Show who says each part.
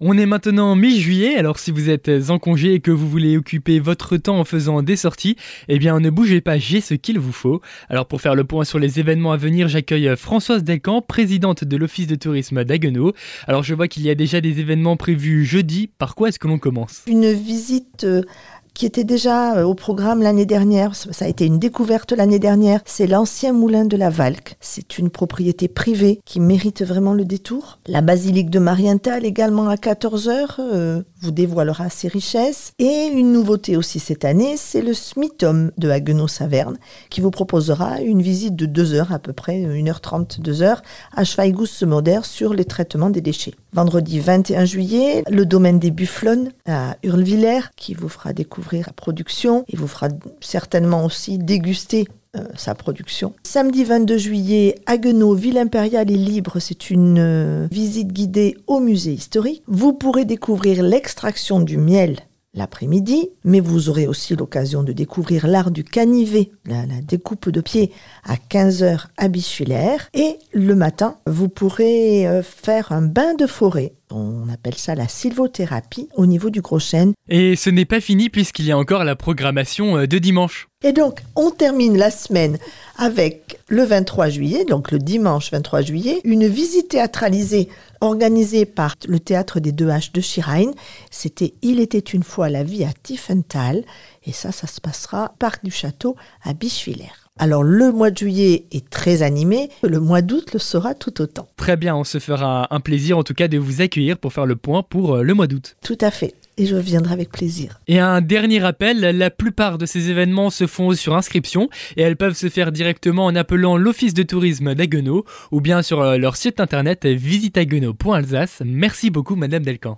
Speaker 1: On est maintenant mi-juillet, alors si vous êtes en congé et que vous voulez occuper votre temps en faisant des sorties, eh bien ne bougez pas, j'ai ce qu'il vous faut. Alors pour faire le point sur les événements à venir, j'accueille Françoise Delcamp, présidente de l'Office de tourisme d'Aguenau. Alors je vois qu'il y a déjà des événements prévus jeudi, par quoi est-ce que l'on commence?
Speaker 2: Une visite euh, qui était déjà euh, au programme l'année dernière. Ça a été une découverte l'année dernière. C'est l'ancien moulin de la Valque. C'est une propriété privée qui mérite vraiment le détour. La basilique de Marienthal également à 14h euh, vous dévoilera ses richesses. Et une nouveauté aussi cette année, c'est le Smithum de Haguenau-Saverne qui vous proposera une visite de 2 heures à peu près, 1h30, 2 heures à Schweigous-Moder sur les traitements des déchets. Vendredi 21 juillet, le domaine des Bufflones à Hurlevillers qui vous fera découvrir la production. Il vous fera certainement aussi déguster euh, sa production. Samedi 22 juillet, Haguenau, ville impériale et libre, c'est une euh, visite guidée au musée historique. Vous pourrez découvrir l'extraction du miel l'après-midi, mais vous aurez aussi l'occasion de découvrir l'art du canivet, la, découpe de pied à 15h à Bichulaire. Et le matin, vous pourrez euh, faire un bain de forêt. On appelle ça la sylvothérapie au niveau du Gros Chêne.
Speaker 1: Et ce n'est pas fini puisqu'il y a encore la programmation euh, de dimanche.
Speaker 2: Et donc, on termine la semaine avec le 23 juillet, donc le dimanche 23 juillet, une visite théâtralisée organisée par le théâtre des deux H de Schirheim. C'était Il était une fois la vie à Tiefenthal. Et ça, ça se passera Parc du Château à Bischwiller. Alors le mois de juillet est très animé, le mois d'août le sera tout autant.
Speaker 1: Très bien, on se fera un plaisir en tout cas de vous accueillir pour faire le point pour euh, le mois d'août.
Speaker 2: Tout à fait et je viendrai avec plaisir.
Speaker 1: Et un dernier rappel, la plupart de ces événements se font sur inscription et elles peuvent se faire directement en appelant l'Office de tourisme d'Aguenau ou bien sur euh, leur site internet visiteaguenau.alsace. Merci beaucoup Madame Delcamp.